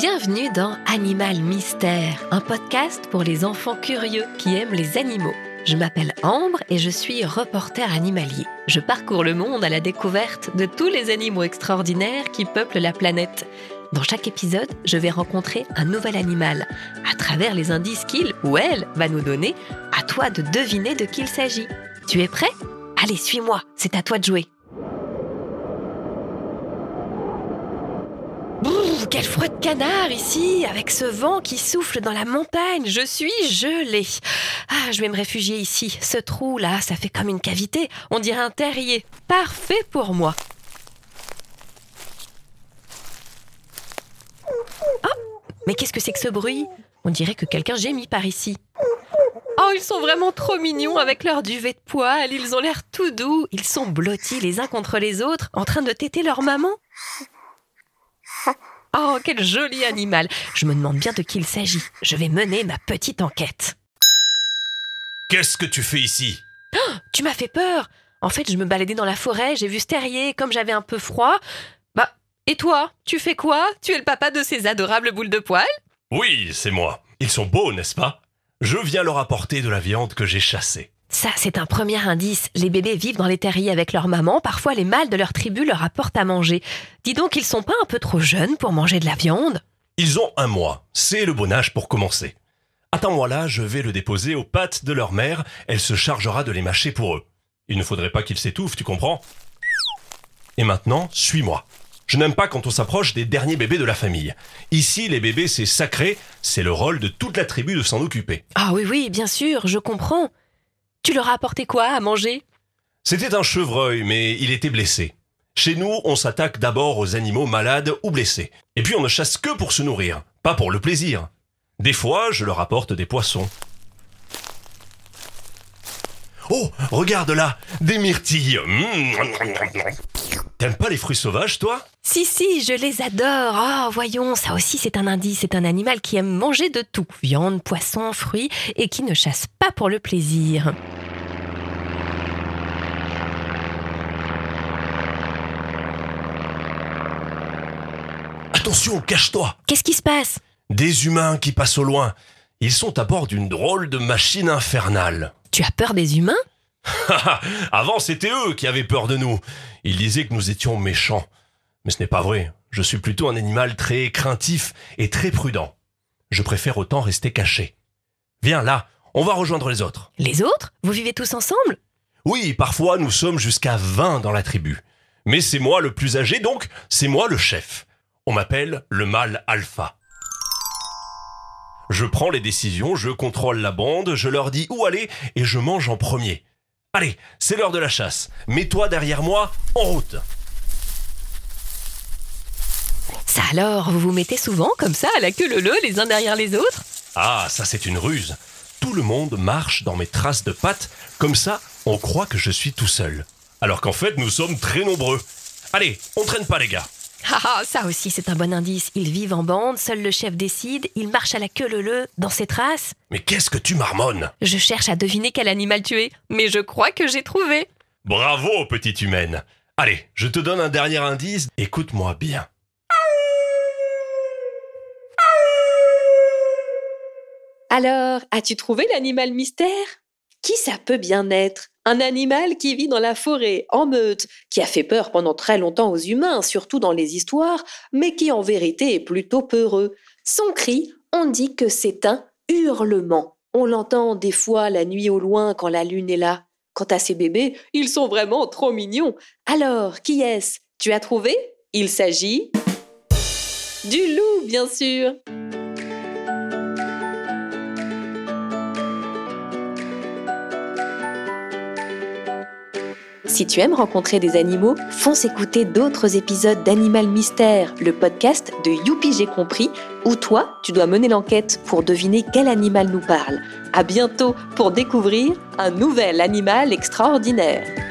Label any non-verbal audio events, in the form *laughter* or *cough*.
Bienvenue dans Animal Mystère, un podcast pour les enfants curieux qui aiment les animaux. Je m'appelle Ambre et je suis reporter animalier. Je parcours le monde à la découverte de tous les animaux extraordinaires qui peuplent la planète. Dans chaque épisode, je vais rencontrer un nouvel animal. À travers les indices qu'il ou elle va nous donner, à toi de deviner de qui il s'agit. Tu es prêt? Allez, suis-moi, c'est à toi de jouer. Quel froid de canard ici, avec ce vent qui souffle dans la montagne. Je suis gelée. Ah, je vais me réfugier ici. Ce trou là, ça fait comme une cavité. On dirait un terrier. Parfait pour moi. Oh, mais qu'est-ce que c'est que ce bruit? On dirait que quelqu'un gémit par ici. Oh, ils sont vraiment trop mignons avec leur duvet de poils. Ils ont l'air tout doux. Ils sont blottis les uns contre les autres, en train de téter leur maman. Oh, quel joli animal Je me demande bien de qui il s'agit. Je vais mener ma petite enquête. Qu'est-ce que tu fais ici? Oh, Tu m'as fait peur En fait, je me baladais dans la forêt, j'ai vu ce terrier, comme j'avais un peu froid. Bah, et toi Tu fais quoi? Tu es le papa de ces adorables boules de poils? Oui, c'est moi. Ils sont beaux, n'est-ce pas? Je viens leur apporter de la viande que j'ai chassée. Ça, c'est un premier indice. Les bébés vivent dans les terriers avec leur maman. Parfois, les mâles de leur tribu leur apportent à manger. Dis donc, ils sont pas un peu trop jeunes pour manger de la viande? Ils ont un mois. C'est le bon âge pour commencer. Attends-moi là, je vais le déposer aux pattes de leur mère. Elle se chargera de les mâcher pour eux. Il ne faudrait pas qu'ils s'étouffent, tu comprends? Et maintenant, suis-moi. Je n'aime pas quand on s'approche des derniers bébés de la famille. Ici, les bébés, c'est sacré, c'est le rôle de toute la tribu de s'en occuper. Ah oui, oui, bien sûr, je comprends. Tu leur as apporté quoi à manger? C'était un chevreuil, mais il était blessé. Chez nous, on s'attaque d'abord aux animaux malades ou blessés. Et puis on ne chasse que pour se nourrir, pas pour le plaisir. Des fois, je leur apporte des poissons. Oh, regarde là, des myrtilles. Mmh. T'aimes pas les fruits sauvages, toi? Si, si, je les adore. Oh, voyons, ça aussi c'est un indice. C'est un animal qui aime manger de tout. Viande, poisson, fruits, et qui ne chasse pas pour le plaisir. Attention, cache-toi Qu'est-ce qui se passe? Des humains qui passent au loin. Ils sont à bord d'une drôle de machine infernale. Tu as peur des humains? *laughs* Avant, c'était eux qui avaient peur de nous. Ils disaient que nous étions méchants. Mais ce n'est pas vrai. Je suis plutôt un animal très craintif et très prudent. Je préfère autant rester caché. Viens là, on va rejoindre les autres. Les autres? Vous vivez tous ensemble? Oui, parfois nous sommes jusqu'à 20 dans la tribu. Mais c'est moi le plus âgé, donc c'est moi le chef. On m'appelle le mâle alpha. Je prends les décisions, je contrôle la bande, je leur dis où aller et je mange en premier. Allez, c'est l'heure de la chasse. Mets-toi derrière moi, en route. Ça alors, vous vous mettez souvent comme ça à la queue leu les uns derrière les autres? Ah, ça c'est une ruse. Tout le monde marche dans mes traces de pattes, comme ça on croit que je suis tout seul. Alors qu'en fait nous sommes très nombreux. Allez, on traîne pas les gars. Ah, ah, ça aussi c'est un bon indice. Ils vivent en bande, seul le chef décide, il marche à la queue leu dans ses traces. Mais qu'est-ce que tu marmonnes? Je cherche à deviner quel animal tu es, mais je crois que j'ai trouvé. Bravo, petite humaine. Allez, je te donne un dernier indice, écoute-moi bien. Alors, as-tu trouvé l'animal mystère? Qui ça peut bien être? Un animal qui vit dans la forêt, en meute, qui a fait peur pendant très longtemps aux humains, surtout dans les histoires, mais qui en vérité est plutôt peureux. Son cri, on dit que c'est un hurlement. On l'entend des fois la nuit au loin quand la lune est là. Quant à ces bébés, ils sont vraiment trop mignons. Alors, qui est-ce? Tu as trouvé? Il s'agit du loup, bien sûr. Si tu aimes rencontrer des animaux, fonce écouter d'autres épisodes d'Animal Mystère, le podcast de Youpi J'ai compris, où toi, tu dois mener l'enquête pour deviner quel animal nous parle. À bientôt pour découvrir un nouvel animal extraordinaire.